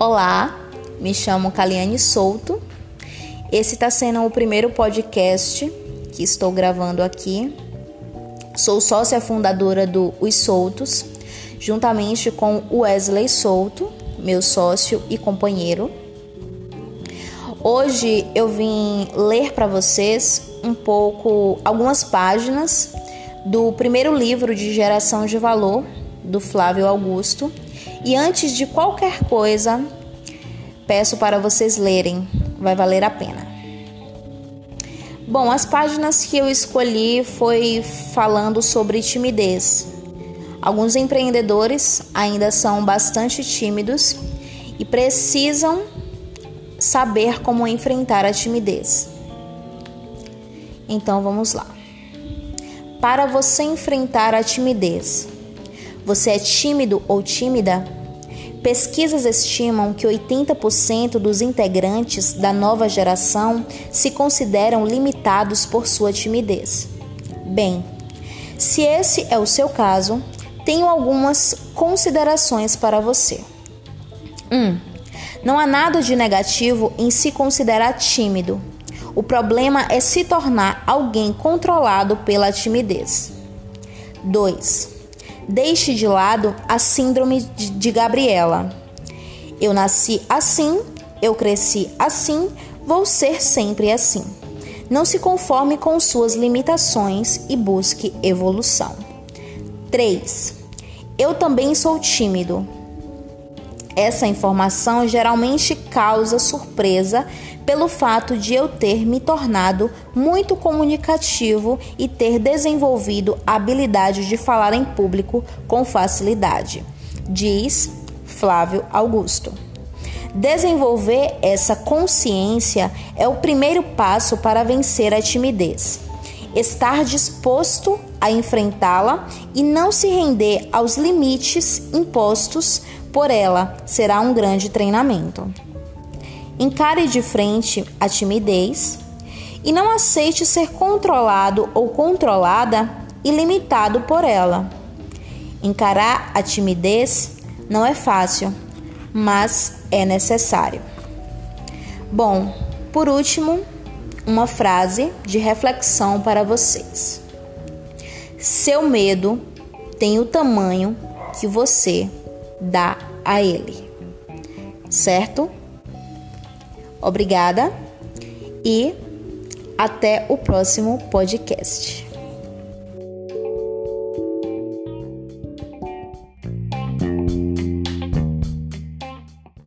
Olá, me chamo Kaliane Souto. Esse está sendo o primeiro podcast que estou gravando aqui. Sou sócia fundadora do Os Soltos, juntamente com Wesley Souto, meu sócio e companheiro. Hoje eu vim ler para vocês um pouco, algumas páginas do primeiro livro de Geração de Valor do Flávio Augusto. E antes de qualquer coisa, peço para vocês lerem, vai valer a pena. Bom, as páginas que eu escolhi foi falando sobre timidez. Alguns empreendedores ainda são bastante tímidos e precisam saber como enfrentar a timidez. Então vamos lá. Para você enfrentar a timidez, você é tímido ou tímida? Pesquisas estimam que 80% dos integrantes da nova geração se consideram limitados por sua timidez. Bem, se esse é o seu caso, tenho algumas considerações para você. 1. Um, não há nada de negativo em se considerar tímido. O problema é se tornar alguém controlado pela timidez. 2. Deixe de lado a síndrome de Gabriela. Eu nasci assim, eu cresci assim, vou ser sempre assim. Não se conforme com suas limitações e busque evolução. 3. Eu também sou tímido. Essa informação geralmente causa surpresa pelo fato de eu ter me tornado muito comunicativo e ter desenvolvido a habilidade de falar em público com facilidade, diz Flávio Augusto. Desenvolver essa consciência é o primeiro passo para vencer a timidez. Estar disposto a enfrentá-la e não se render aos limites impostos por ela será um grande treinamento. Encare de frente a timidez e não aceite ser controlado ou controlada e limitado por ela. Encarar a timidez não é fácil, mas é necessário. Bom, por último, uma frase de reflexão para vocês. Seu medo tem o tamanho que você dá a ele. Certo? Obrigada e até o próximo podcast.